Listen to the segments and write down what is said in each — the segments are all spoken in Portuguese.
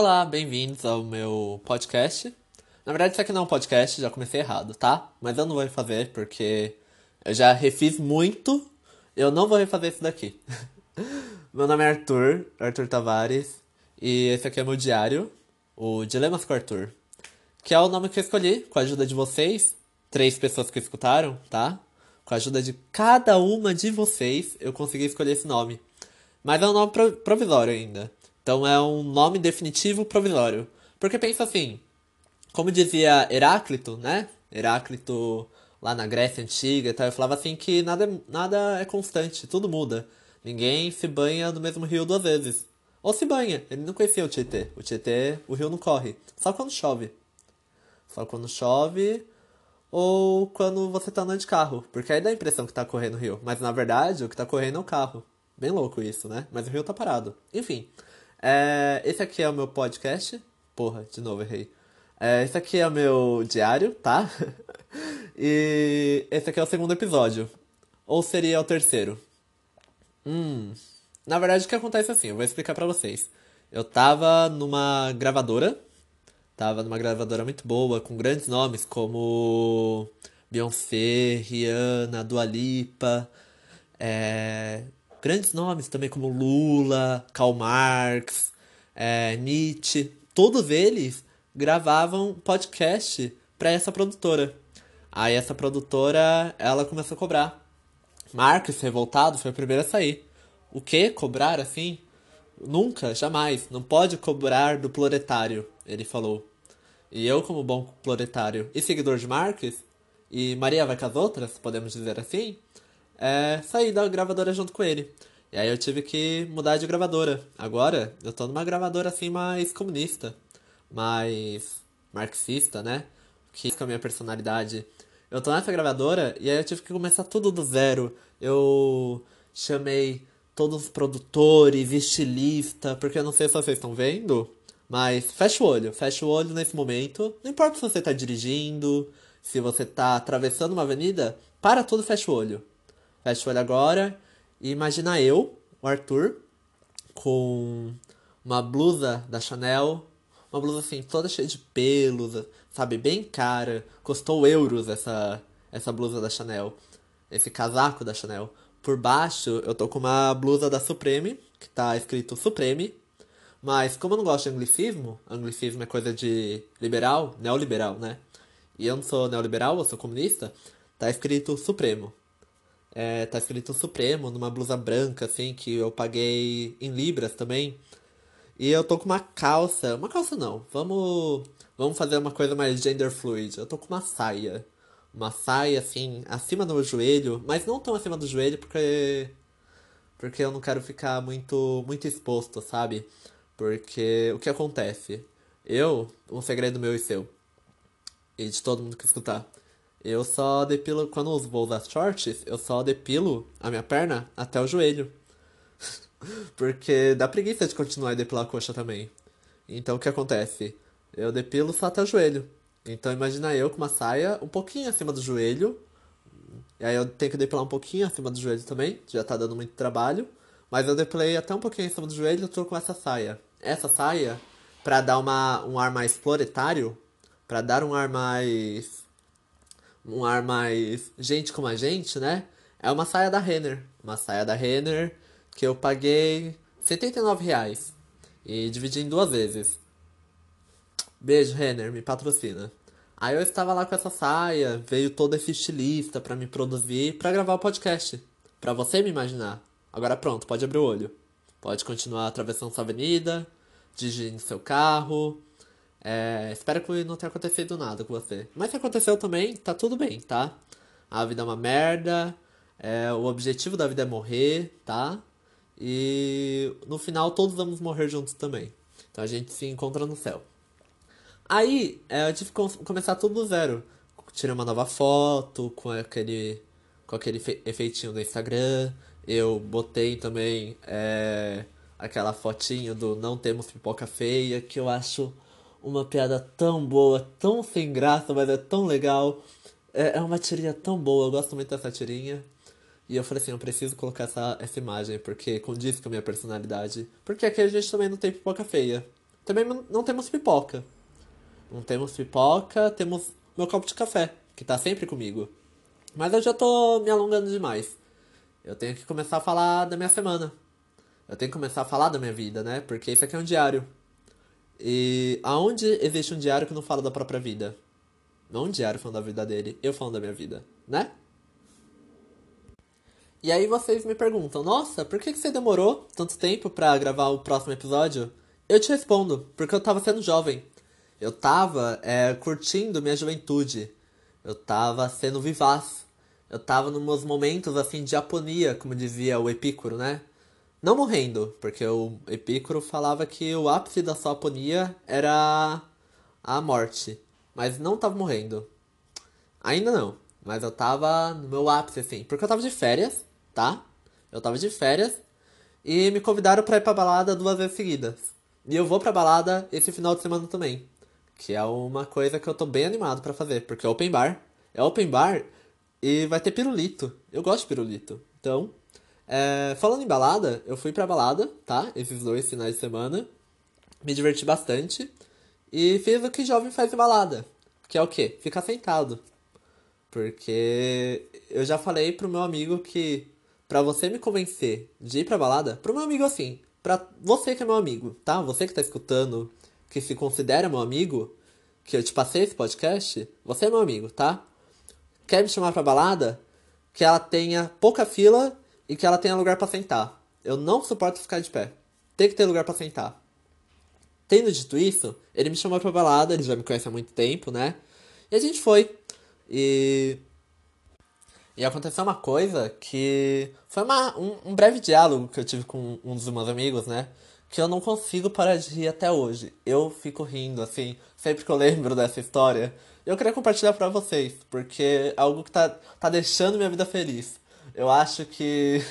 Olá, bem-vindos ao meu podcast. Na verdade, isso aqui não é um podcast, já comecei errado, tá? Mas eu não vou refazer porque eu já refiz muito, eu não vou refazer isso daqui. meu nome é Arthur, Arthur Tavares, e esse aqui é meu diário, o Dilemas com Arthur, que é o nome que eu escolhi com a ajuda de vocês, três pessoas que escutaram, tá? Com a ajuda de cada uma de vocês, eu consegui escolher esse nome. Mas é um nome provisório ainda. Então é um nome definitivo provisório. Porque pensa assim, como dizia Heráclito, né? Heráclito lá na Grécia Antiga e tal, eu falava assim que nada, nada é constante, tudo muda. Ninguém se banha no mesmo rio duas vezes. Ou se banha, ele não conhecia o Tietê. O Tietê, o rio não corre. Só quando chove. Só quando chove ou quando você tá andando de carro. Porque aí dá a impressão que tá correndo o rio. Mas na verdade, o que tá correndo é o carro. Bem louco isso, né? Mas o rio tá parado. Enfim. É, esse aqui é o meu podcast. Porra, de novo errei. É, esse aqui é o meu diário, tá? e esse aqui é o segundo episódio. Ou seria o terceiro? Hum. Na verdade, o que acontece é assim, eu vou explicar pra vocês. Eu tava numa gravadora. Tava numa gravadora muito boa, com grandes nomes como Beyoncé, Rihanna, Dua Lipa, é, grandes nomes também como Lula, Karl Marx, é, Nietzsche, todos eles gravavam podcast para essa produtora. Aí essa produtora, ela começou a cobrar. Marx, revoltado, foi o primeiro a sair. O que? Cobrar assim? Nunca, jamais. Não pode cobrar do proletário, ele falou. E eu, como bom proletário e seguidor de Marx, e Maria vai com as outras, podemos dizer assim, é, saí da gravadora junto com ele. E aí eu tive que mudar de gravadora. Agora eu tô numa gravadora assim mais comunista, mais marxista, né? Que com a minha personalidade. Eu tô nessa gravadora e aí eu tive que começar tudo do zero. Eu chamei todos os produtores, estilista, porque eu não sei se vocês estão vendo, mas fecha o olho, fecha o olho nesse momento. Não importa se você tá dirigindo, se você tá atravessando uma avenida, para tudo, fecha o olho. Fecha o olho agora e imagina eu, o Arthur, com uma blusa da Chanel, uma blusa assim, toda cheia de pelos, sabe, bem cara. Custou euros essa, essa blusa da Chanel, esse casaco da Chanel. Por baixo eu tô com uma blusa da Supreme, que tá escrito Supreme. Mas como eu não gosto de anglicismo, anglicismo é coisa de liberal, neoliberal, né? E eu não sou neoliberal, eu sou comunista, tá escrito Supremo. É, tá escrito Supremo numa blusa branca, assim, que eu paguei em libras também. E eu tô com uma calça. Uma calça não. Vamos. Vamos fazer uma coisa mais gender fluid. Eu tô com uma saia. Uma saia, assim, acima do joelho. Mas não tão acima do joelho, porque. Porque eu não quero ficar muito, muito exposto, sabe? Porque o que acontece? Eu, um segredo meu e seu. E de todo mundo que escutar. Eu só depilo, quando eu vou usar shorts, eu só depilo a minha perna até o joelho. Porque dá preguiça de continuar a depilar a coxa também. Então o que acontece? Eu depilo só até o joelho. Então imagina eu com uma saia um pouquinho acima do joelho. E aí eu tenho que depilar um pouquinho acima do joelho também. Já tá dando muito trabalho. Mas eu depilei até um pouquinho acima do joelho eu tô com essa saia. Essa saia, para dar uma, um ar mais floretário, para dar um ar mais um ar mais gente como a gente, né? É uma saia da Renner. Uma saia da Renner que eu paguei 79 reais. E dividi em duas vezes. Beijo, Renner, me patrocina. Aí eu estava lá com essa saia, veio todo esse estilista para me produzir, para gravar o podcast. para você me imaginar. Agora pronto, pode abrir o olho. Pode continuar atravessando sua avenida, dirigindo seu carro, é, espero que não tenha acontecido nada com você. Mas se aconteceu também, tá tudo bem, tá? A vida é uma merda. É, o objetivo da vida é morrer, tá? E no final todos vamos morrer juntos também. Então a gente se encontra no céu. Aí é, eu tive que começar tudo do zero. Tirei uma nova foto com aquele, com aquele efeitinho do Instagram. Eu botei também é, aquela fotinho do Não Temos Pipoca Feia, que eu acho uma piada tão boa, tão sem graça, mas é tão legal. É, é uma tirinha tão boa, eu gosto muito dessa tirinha. E eu falei assim, eu preciso colocar essa, essa imagem, porque condiz com a minha personalidade. Porque aqui a gente também não tem pipoca feia. Também não temos pipoca. Não temos pipoca, temos meu copo de café, que tá sempre comigo. Mas eu já tô me alongando demais. Eu tenho que começar a falar da minha semana. Eu tenho que começar a falar da minha vida, né? Porque isso aqui é um diário. E aonde existe um diário que não fala da própria vida? Não um diário falando da vida dele, eu falando da minha vida, né? E aí vocês me perguntam, nossa, por que você demorou tanto tempo para gravar o próximo episódio? Eu te respondo, porque eu tava sendo jovem. Eu tava é, curtindo minha juventude. Eu tava sendo vivaz. Eu tava nos meus momentos assim de aponia, como dizia o Epícoro, né? Não morrendo, porque o Epícoro falava que o ápice da sua aponia era a morte. Mas não tava morrendo. Ainda não. Mas eu tava no meu ápice, assim. Porque eu tava de férias, tá? Eu tava de férias. E me convidaram pra ir pra balada duas vezes seguidas. E eu vou pra balada esse final de semana também. Que é uma coisa que eu tô bem animado para fazer. Porque é open bar. É open bar e vai ter pirulito. Eu gosto de pirulito. Então, é, falando em balada, eu fui pra balada, tá? Esses dois finais de semana. Me diverti bastante. E fiz o que jovem faz em balada. Que é o quê? Ficar sentado. Porque eu já falei pro meu amigo que para você me convencer de ir pra balada, pro meu amigo assim, pra você que é meu amigo, tá? Você que tá escutando, que se considera meu amigo, que eu te passei esse podcast, você é meu amigo, tá? Quer me chamar pra balada? Que ela tenha pouca fila e que ela tenha lugar para sentar. Eu não suporto ficar de pé. Tem que ter lugar para sentar. Tendo dito isso, ele me chamou pra balada, ele já me conhece há muito tempo, né? E a gente foi. E. E aconteceu uma coisa que. Foi uma, um, um breve diálogo que eu tive com um dos meus amigos, né? Que eu não consigo parar de rir até hoje. Eu fico rindo, assim, sempre que eu lembro dessa história. Eu queria compartilhar pra vocês, porque é algo que tá, tá deixando minha vida feliz. Eu acho que.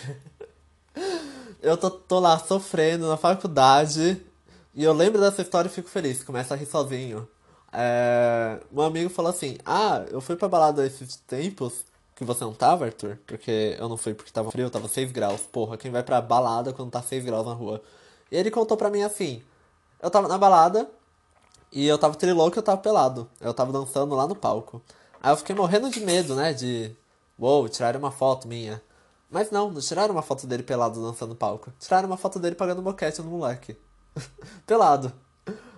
eu tô, tô lá sofrendo na faculdade e eu lembro dessa história e fico feliz, começo a rir sozinho. É... Um amigo falou assim: Ah, eu fui pra balada esses tempos que você não tava, Arthur? Porque eu não fui porque tava frio, tava 6 graus. Porra, quem vai pra balada quando tá 6 graus na rua? E ele contou pra mim assim: Eu tava na balada e eu tava trilouco e eu tava pelado. Eu tava dançando lá no palco. Aí eu fiquei morrendo de medo, né? De. Uou, tiraram uma foto minha. Mas não, não tiraram uma foto dele pelado dançando no palco. Tiraram uma foto dele pagando boquete no moleque. pelado.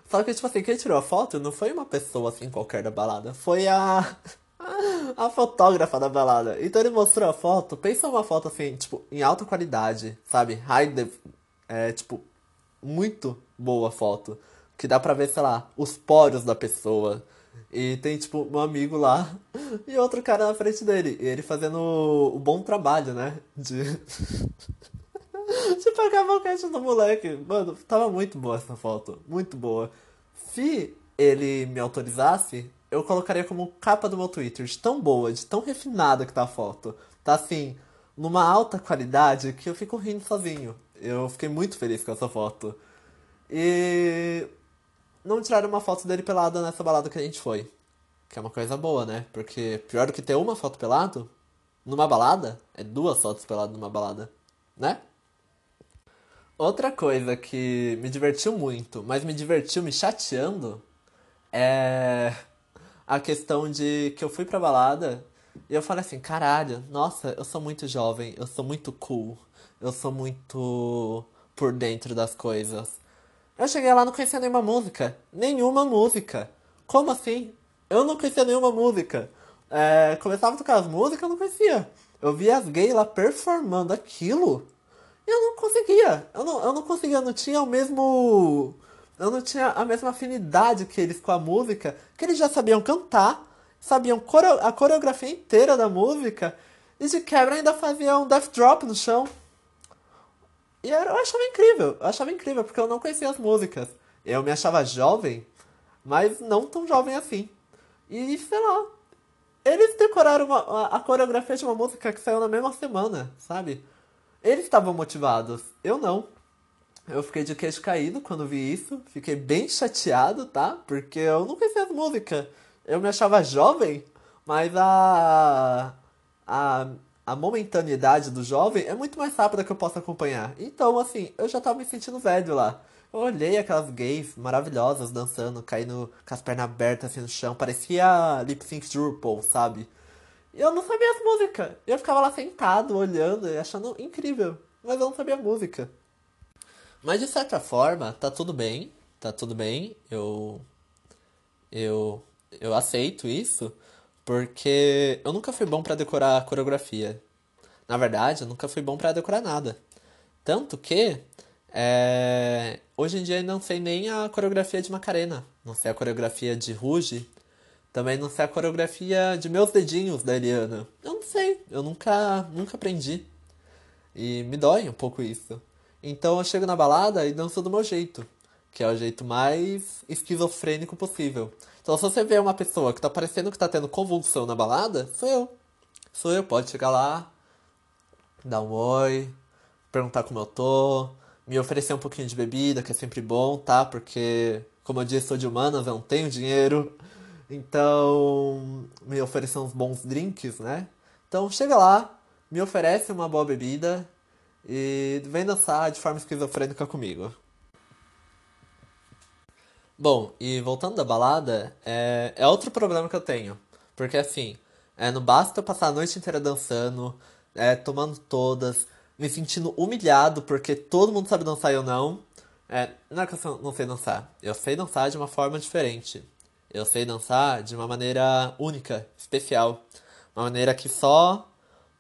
Só que, tipo assim, quem tirou a foto não foi uma pessoa assim qualquer da balada. Foi a. a fotógrafa da balada. Então ele mostrou a foto. Pensa uma foto assim, tipo, em alta qualidade, sabe? High. É, tipo, muito boa foto. Que dá pra ver, sei lá, os poros da pessoa. E tem, tipo, um amigo lá e outro cara na frente dele. E ele fazendo o bom trabalho, né? De. de pagar a boquete do moleque. Mano, tava muito boa essa foto. Muito boa. Se ele me autorizasse, eu colocaria como capa do meu Twitter. De tão boa, de tão refinada que tá a foto. Tá assim, numa alta qualidade que eu fico rindo sozinho. Eu fiquei muito feliz com essa foto. E não tiraram uma foto dele pelado nessa balada que a gente foi. Que é uma coisa boa, né? Porque pior do que ter uma foto pelado numa balada é duas fotos pelado numa balada, né? Outra coisa que me divertiu muito, mas me divertiu me chateando, é a questão de que eu fui pra balada e eu falei assim, caralho, nossa, eu sou muito jovem, eu sou muito cool, eu sou muito por dentro das coisas. Eu cheguei lá não conhecia nenhuma música. Nenhuma música. Como assim? Eu não conhecia nenhuma música. É, começava a tocar as músicas, eu não conhecia. Eu via as gays lá performando aquilo eu não conseguia. Eu não, eu não conseguia, eu não tinha o mesmo. Eu não tinha a mesma afinidade que eles com a música, que eles já sabiam cantar, sabiam a coreografia inteira da música, e de quebra ainda faziam um death drop no chão. E eu achava incrível, eu achava incrível, porque eu não conhecia as músicas. Eu me achava jovem, mas não tão jovem assim. E sei lá, eles decoraram uma, a, a coreografia de uma música que saiu na mesma semana, sabe? Eles estavam motivados, eu não. Eu fiquei de queixo caído quando vi isso, fiquei bem chateado, tá? Porque eu não conhecia as músicas. Eu me achava jovem, mas a. a. a momentaneidade do jovem é muito mais rápida que eu posso acompanhar. Então, assim, eu já tava me sentindo velho lá. Eu olhei aquelas gays maravilhosas dançando, caindo com as pernas abertas assim no chão, parecia lip sync de RuPaul, sabe? E eu não sabia as músicas. Eu ficava lá sentado, olhando e achando incrível, mas eu não sabia a música. Mas de certa forma, tá tudo bem, tá tudo bem. Eu eu eu aceito isso, porque eu nunca fui bom para decorar a coreografia. Na verdade, eu nunca fui bom para decorar nada. Tanto que é, hoje em dia eu não sei nem a coreografia de Macarena, não sei a coreografia de Ruge, também não sei a coreografia de Meus Dedinhos da Eliana. Eu não sei, eu nunca, nunca aprendi. E me dói um pouco isso. Então eu chego na balada e danço do meu jeito, que é o jeito mais esquizofrênico possível. Então se você vê uma pessoa que tá parecendo que tá tendo convulsão na balada, sou eu. Sou eu, pode chegar lá, dar um oi, perguntar como eu tô, me oferecer um pouquinho de bebida, que é sempre bom, tá? Porque, como eu disse, sou de humanas, eu não tenho dinheiro. Então, me oferecer uns bons drinks, né? Então, chega lá, me oferece uma boa bebida e vem dançar de forma esquizofrênica comigo. Bom, e voltando da balada, é, é outro problema que eu tenho. Porque assim, é, não basta eu passar a noite inteira dançando, é, tomando todas, me sentindo humilhado porque todo mundo sabe dançar e eu não. É, não é que eu não sei dançar. Eu sei dançar de uma forma diferente. Eu sei dançar de uma maneira única, especial. Uma maneira que só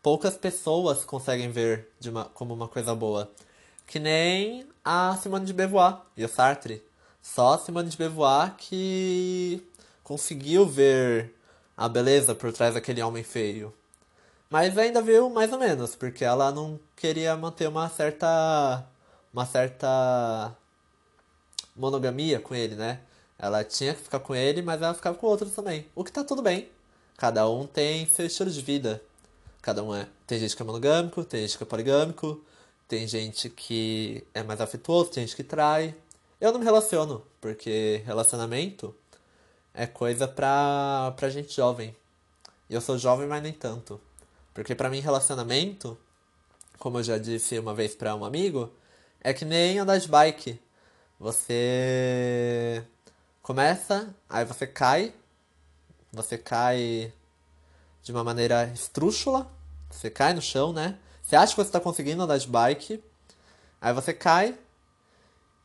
poucas pessoas conseguem ver uma, como uma coisa boa. Que nem a Simone de Beauvoir e o Sartre. Só Simone de Beauvoir que conseguiu ver a beleza por trás daquele homem feio. Mas ainda viu mais ou menos, porque ela não queria manter uma certa. uma certa. monogamia com ele, né? Ela tinha que ficar com ele, mas ela ficava com outros também. O que tá tudo bem. Cada um tem seu estilo de vida. Cada um é. Tem gente que é monogâmico, tem gente que é poligâmico, tem gente que é mais afetuoso, tem gente que trai. Eu não me relaciono, porque relacionamento é coisa pra, pra gente jovem. E eu sou jovem, mas nem tanto. Porque para mim relacionamento, como eu já disse uma vez para um amigo, é que nem andar de bike. Você começa, aí você cai, você cai de uma maneira estrúxula, você cai no chão, né? Você acha que você está conseguindo andar de bike, aí você cai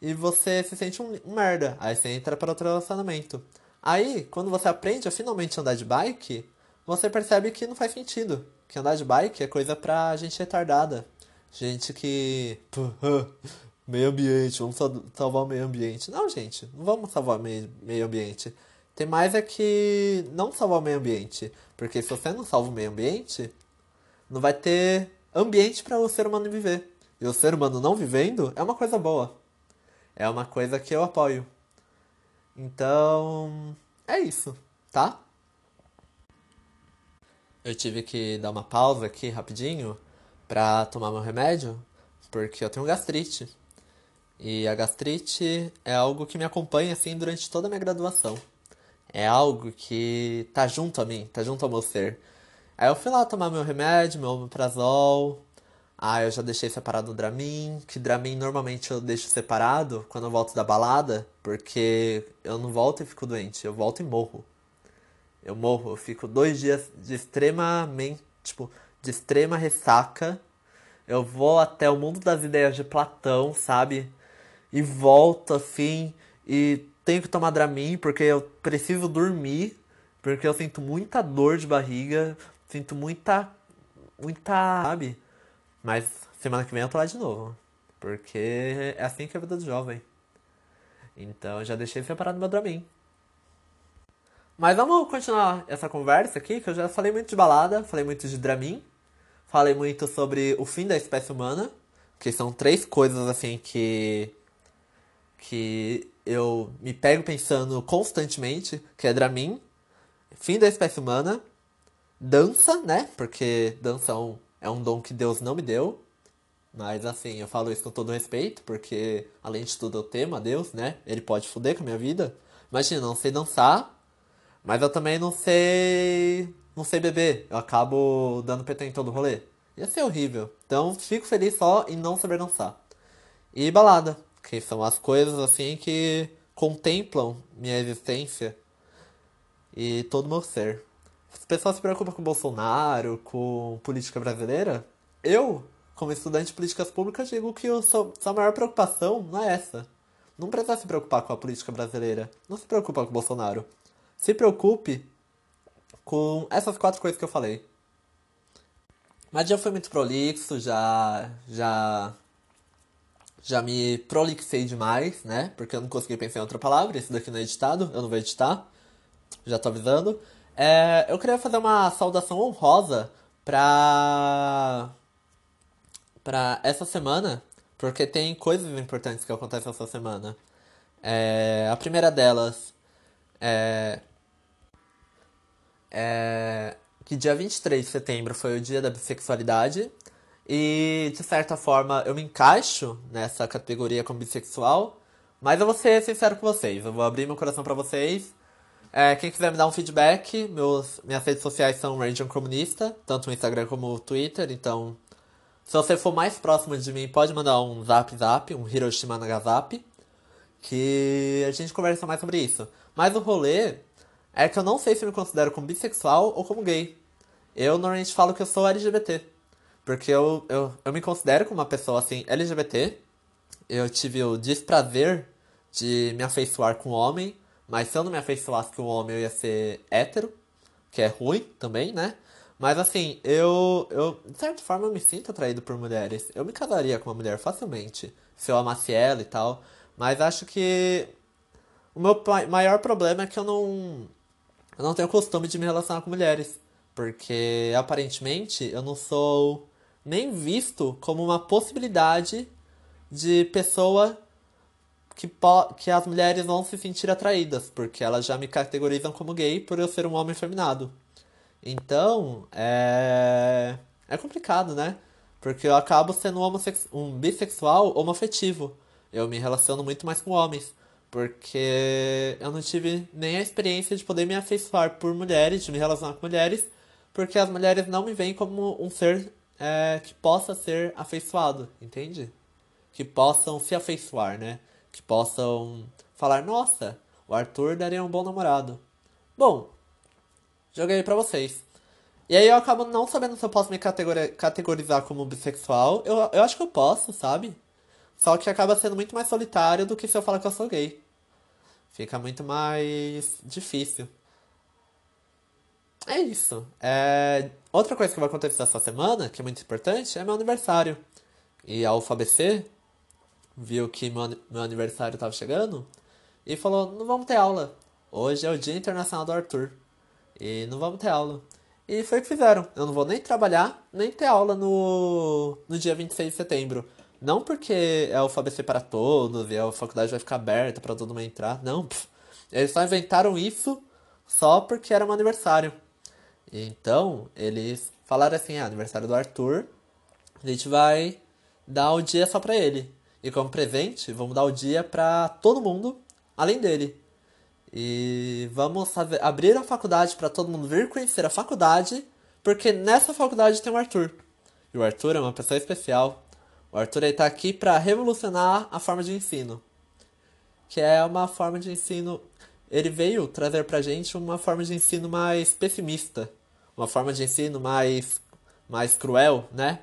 e você se sente um, merda. Aí você entra para outro relacionamento. Aí, quando você aprende a finalmente andar de bike, você percebe que não faz sentido que andar de bike é coisa pra gente retardada. Gente que. meio ambiente, vamos salvar o meio ambiente. Não, gente, não vamos salvar o meio, meio ambiente. Tem mais é que não salvar o meio ambiente. Porque se você não salva o meio ambiente, não vai ter ambiente para o ser humano viver. E o ser humano não vivendo é uma coisa boa. É uma coisa que eu apoio. Então, é isso, tá? eu tive que dar uma pausa aqui rapidinho pra tomar meu remédio, porque eu tenho gastrite. E a gastrite é algo que me acompanha assim durante toda a minha graduação. É algo que tá junto a mim, tá junto ao meu ser. Aí eu fui lá tomar meu remédio, meu omeprazol. Ah, eu já deixei separado o Dramin, que Dramin normalmente eu deixo separado quando eu volto da balada, porque eu não volto e fico doente, eu volto e morro. Eu morro, eu fico dois dias de extremamente, tipo, de extrema ressaca. Eu vou até o mundo das ideias de Platão, sabe? E volto assim, e tenho que tomar Dramin porque eu preciso dormir, porque eu sinto muita dor de barriga, sinto muita, muita, sabe? Mas semana que vem eu tô lá de novo, porque é assim que é a vida do jovem. Então eu já deixei separado meu Dramin. Mas vamos continuar essa conversa aqui, que eu já falei muito de balada, falei muito de Dramin, falei muito sobre o fim da espécie humana, que são três coisas assim que que eu me pego pensando constantemente, que é Dramin, fim da espécie humana, dança, né? Porque dança é um, é um dom que Deus não me deu. Mas assim, eu falo isso com todo respeito, porque além de tudo eu temo a Deus, né? Ele pode foder com a minha vida. Imagina, não sei dançar, mas eu também não sei. Não sei beber. Eu acabo dando PT em todo o rolê. Ia ser horrível. Então fico feliz só em não saber dançar. E balada. Que são as coisas assim que contemplam minha existência e todo meu ser. As pessoas se preocupam com Bolsonaro, com política brasileira. Eu, como estudante de políticas públicas, digo que a sua maior preocupação não é essa. Não precisa se preocupar com a política brasileira. Não se preocupa com Bolsonaro. Se preocupe com essas quatro coisas que eu falei. Mas já foi muito prolixo, já. já. já me prolixei demais, né? Porque eu não consegui pensar em outra palavra. Isso daqui não é editado, eu não vou editar. Já tô avisando. É, eu queria fazer uma saudação honrosa pra. pra essa semana, porque tem coisas importantes que acontecem essa semana. É, a primeira delas é, é que dia 23 de setembro foi o dia da bissexualidade. E de certa forma eu me encaixo nessa categoria como bissexual. Mas eu vou ser sincero com vocês, eu vou abrir meu coração para vocês. É, quem quiser me dar um feedback, meus, minhas redes sociais são Region Comunista, tanto no Instagram como no Twitter, então se você for mais próximo de mim, pode mandar um zap zap, um Hiroshima Nagasap, que a gente conversa mais sobre isso. Mas o rolê é que eu não sei se eu me considero como bissexual ou como gay. Eu normalmente falo que eu sou LGBT. Porque eu, eu, eu me considero como uma pessoa assim LGBT. Eu tive o desprazer de me afeiçoar com um homem mas se eu não me afeiçoasse com um homem, eu ia ser hétero, que é ruim também, né? Mas assim, eu, eu, de certa forma, eu me sinto atraído por mulheres. Eu me casaria com uma mulher facilmente, se eu amasse ela e tal. Mas acho que o meu maior problema é que eu não, eu não tenho costume de me relacionar com mulheres. Porque aparentemente eu não sou nem visto como uma possibilidade de pessoa que, que as mulheres vão se sentir atraídas, porque elas já me categorizam como gay por eu ser um homem feminado. Então, é. É complicado, né? Porque eu acabo sendo um, um bissexual homoafetivo. Eu me relaciono muito mais com homens. Porque eu não tive nem a experiência de poder me afeiçoar por mulheres, de me relacionar com mulheres, porque as mulheres não me veem como um ser é, que possa ser afeiçoado, entende? Que possam se afeiçoar, né? Que possam falar: nossa, o Arthur daria um bom namorado. Bom, joguei para vocês. E aí eu acabo não sabendo se eu posso me categorizar como bissexual. Eu, eu acho que eu posso, sabe? Só que acaba sendo muito mais solitário do que se eu falar que eu sou gay. Fica muito mais difícil. É isso. É... Outra coisa que vai acontecer essa semana, que é muito importante, é meu aniversário. E a UFABC viu que meu, meu aniversário estava chegando e falou: não vamos ter aula. Hoje é o Dia Internacional do Arthur. E não vamos ter aula. E foi o que fizeram. Eu não vou nem trabalhar, nem ter aula no, no dia 26 de setembro. Não porque é o FABC para todos e a faculdade vai ficar aberta para todo mundo entrar. Não. Pff. Eles só inventaram isso só porque era meu aniversário. Então, eles falaram assim: ah, aniversário do Arthur, a gente vai dar o dia só pra ele. E como presente, vamos dar o dia para todo mundo, além dele. E vamos abrir a faculdade para todo mundo vir conhecer a faculdade, porque nessa faculdade tem o Arthur. E o Arthur é uma pessoa especial. O Arthur está aqui para revolucionar a forma de ensino, que é uma forma de ensino. Ele veio trazer para gente uma forma de ensino mais pessimista, uma forma de ensino mais mais cruel, né?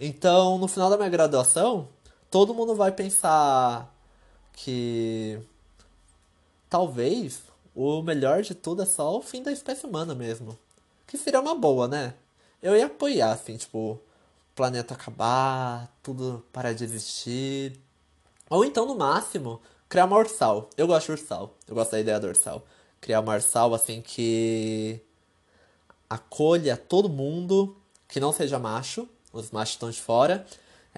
Então, no final da minha graduação, todo mundo vai pensar que talvez o melhor de tudo é só o fim da espécie humana mesmo. Que seria uma boa, né? Eu ia apoiar, assim, tipo, o planeta acabar, tudo parar de existir. Ou então, no máximo, criar uma ursal. Eu gosto de ursal. Eu gosto da ideia do ursal. Criar uma ursal, assim, que acolha todo mundo que não seja macho. Os machos estão de fora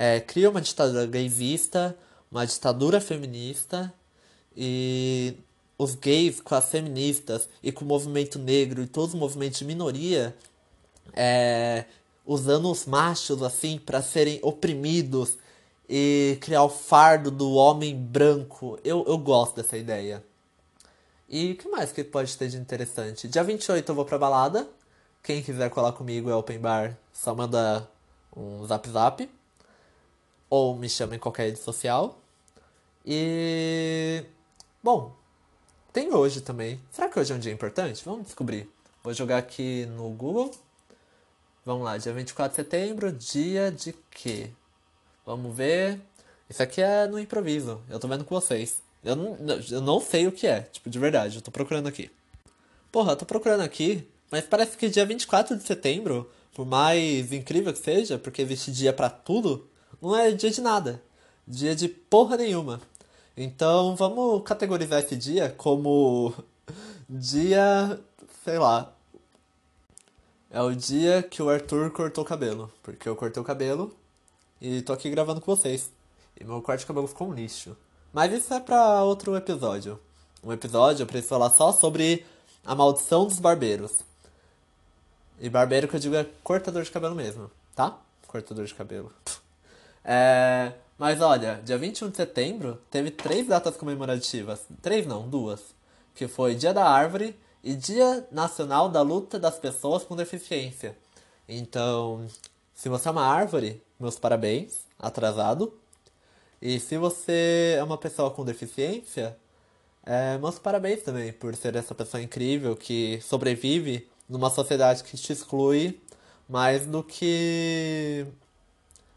é, cria uma ditadura gaysista, uma ditadura feminista e os gays com as feministas e com o movimento negro e todos os movimentos de minoria é, usando os machos assim para serem oprimidos e criar o fardo do homem branco. Eu, eu gosto dessa ideia. E o que mais que pode ter de interessante? Dia 28 eu vou pra balada. Quem quiser colar comigo é open bar, só manda um zap zap ou me chama em qualquer rede social. E. Bom, tem hoje também. Será que hoje é um dia importante? Vamos descobrir. Vou jogar aqui no Google. Vamos lá, dia 24 de setembro, dia de quê? Vamos ver. Isso aqui é no improviso. Eu tô vendo com vocês. Eu não, eu não sei o que é, tipo, de verdade. Eu tô procurando aqui. Porra, eu tô procurando aqui, mas parece que dia 24 de setembro, por mais incrível que seja, porque existe dia para tudo, não é dia de nada. Dia de porra nenhuma. Então vamos categorizar esse dia como dia, sei lá. É o dia que o Arthur cortou o cabelo. Porque eu cortei o cabelo e tô aqui gravando com vocês. E meu corte de cabelo ficou um lixo. Mas isso é pra outro episódio. Um episódio preciso falar só sobre a maldição dos barbeiros. E barbeiro que eu digo é cortador de cabelo mesmo, tá? Cortador de cabelo. É, mas olha, dia 21 de setembro teve três datas comemorativas. Três não, duas. Que foi Dia da Árvore e Dia Nacional da Luta das Pessoas com Deficiência. Então, se você é uma árvore, meus parabéns, atrasado. E se você é uma pessoa com deficiência, é, meus parabéns também por ser essa pessoa incrível que sobrevive numa sociedade que te exclui mais do que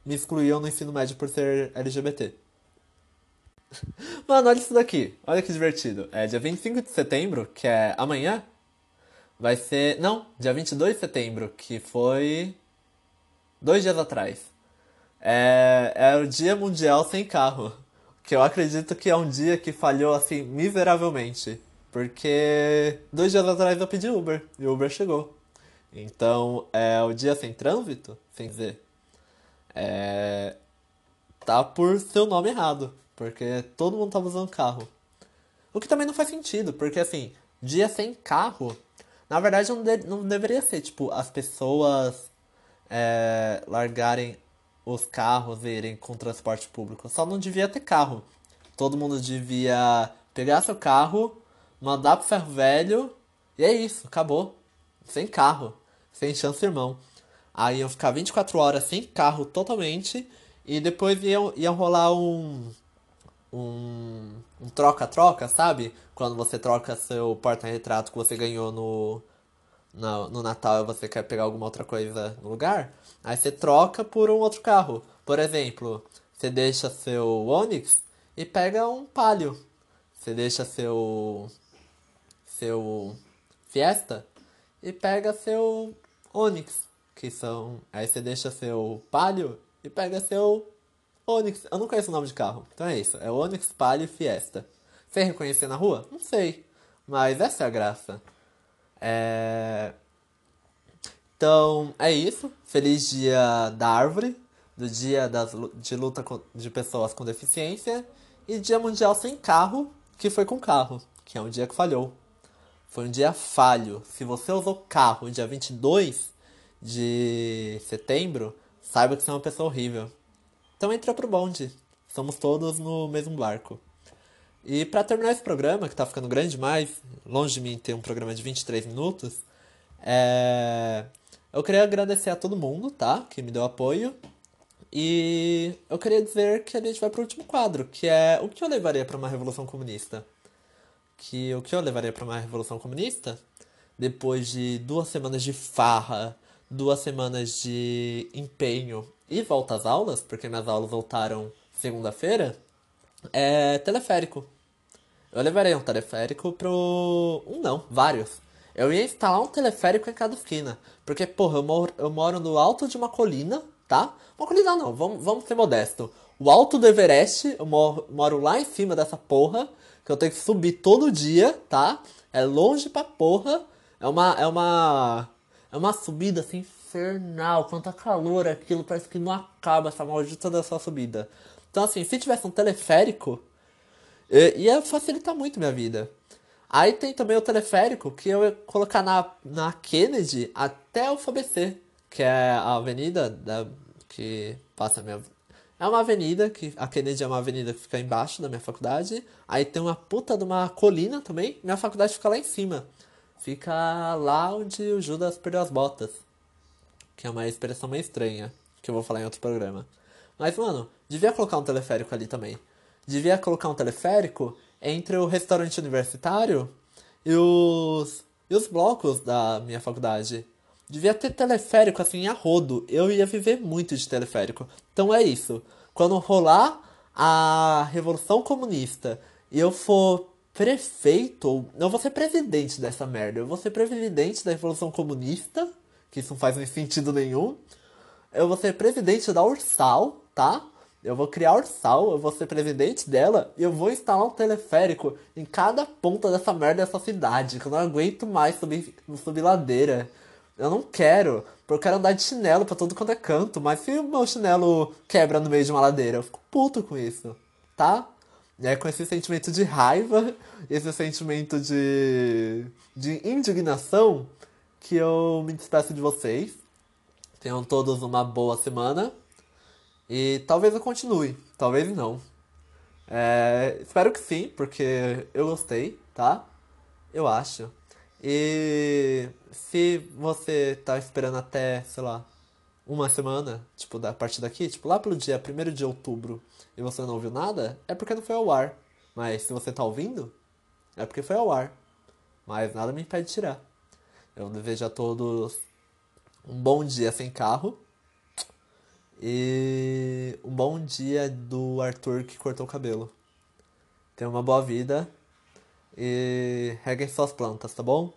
me excluíam no ensino médio por ser LGBT. Mano, olha isso daqui. Olha que divertido. É dia 25 de setembro, que é amanhã, vai ser. Não, dia 22 de setembro, que foi. Dois dias atrás. É, é o Dia Mundial Sem Carro. Que eu acredito que é um dia que falhou assim miseravelmente. Porque dois dias atrás eu pedi Uber e o Uber chegou. Então é o dia sem trânsito, sem dizer. É, tá por seu nome errado. Porque todo mundo tava usando carro. O que também não faz sentido, porque assim, dia sem carro, na verdade não, de, não deveria ser, tipo, as pessoas é, largarem os carros e irem com transporte público. Só não devia ter carro. Todo mundo devia pegar seu carro, mandar pro ferro velho, e é isso, acabou. Sem carro, sem chance, irmão. Aí iam ficar 24 horas sem carro totalmente, e depois iam, iam rolar um um troca-troca, sabe? Quando você troca seu porta-retrato que você ganhou no, no, no Natal e você quer pegar alguma outra coisa no lugar, aí você troca por um outro carro. Por exemplo, você deixa seu Onix e pega um Palio. Você deixa seu seu Fiesta e pega seu Onix, que são, aí você deixa seu Palio e pega seu Onix, eu não conheço o nome de carro. Então é isso, é Onix Palio Fiesta. Você reconhecer na rua? Não sei, mas essa é a graça. É... Então, é isso. Feliz dia da árvore, do dia das, de luta de pessoas com deficiência e dia mundial sem carro, que foi com carro, que é um dia que falhou. Foi um dia falho. Se você usou carro dia 22 de setembro, saiba que você é uma pessoa horrível. Então entra pro bonde. Somos todos no mesmo barco. E para terminar esse programa, que tá ficando grande demais, longe de mim ter um programa de 23 minutos, é... eu queria agradecer a todo mundo, tá? Que me deu apoio. E eu queria dizer que a gente vai pro último quadro, que é o que eu levaria para uma revolução comunista. Que o que eu levaria para uma revolução comunista? Depois de duas semanas de farra, duas semanas de empenho e volta às aulas, porque minhas aulas voltaram segunda-feira, é teleférico. Eu levarei um teleférico pro. Um não, vários. Eu ia instalar um teleférico em cada esquina. Porque, porra, eu moro, eu moro no alto de uma colina, tá? Uma colina não, vamos, vamos ser modesto. O alto do Everest, eu moro, moro lá em cima dessa porra, que eu tenho que subir todo dia, tá? É longe pra porra. É uma. É uma. É uma subida assim infernal. Quanta calor aquilo, parece que não acaba essa maldita dessa subida. Então, assim, se tivesse um teleférico, ia facilitar muito minha vida. Aí tem também o teleférico que eu ia colocar na, na Kennedy até o FABC, que é a avenida da, que passa a minha. É uma avenida, que a Kennedy é uma avenida que fica embaixo da minha faculdade. Aí tem uma puta de uma colina também. Minha faculdade fica lá em cima. Fica lá onde o Judas perdeu as botas. Que é uma expressão meio estranha, que eu vou falar em outro programa. Mas, mano, devia colocar um teleférico ali também. devia colocar um teleférico entre o restaurante universitário e os, e os blocos da minha faculdade. Devia ter teleférico assim a rodo. Eu ia viver muito de teleférico. Então é isso. Quando rolar a Revolução Comunista e eu for prefeito, não vou ser presidente dessa merda, eu vou ser presidente da Revolução Comunista, que isso não faz sentido nenhum. Eu vou ser presidente da Ursal, tá? Eu vou criar Ursal, eu vou ser presidente dela e eu vou instalar um teleférico em cada ponta dessa merda dessa cidade, que eu não aguento mais subir, subir ladeira. Eu não quero, porque eu quero andar de chinelo pra todo quanto é canto, mas se o meu chinelo quebra no meio de uma ladeira, eu fico puto com isso, tá? É com esse sentimento de raiva, esse sentimento de, de indignação, que eu me despeço de vocês. Tenham todos uma boa semana. E talvez eu continue, talvez não. É, espero que sim, porque eu gostei, tá? Eu acho. E se você tá esperando até, sei lá, uma semana, tipo, da partir daqui, tipo, lá pelo dia 1 de outubro, e você não ouviu nada, é porque não foi ao ar. Mas se você tá ouvindo, é porque foi ao ar. Mas nada me impede de tirar. Eu desejo a todos um bom dia sem carro. E um bom dia do Arthur que cortou o cabelo. Tenha uma boa vida. E reguem suas plantas, tá bom?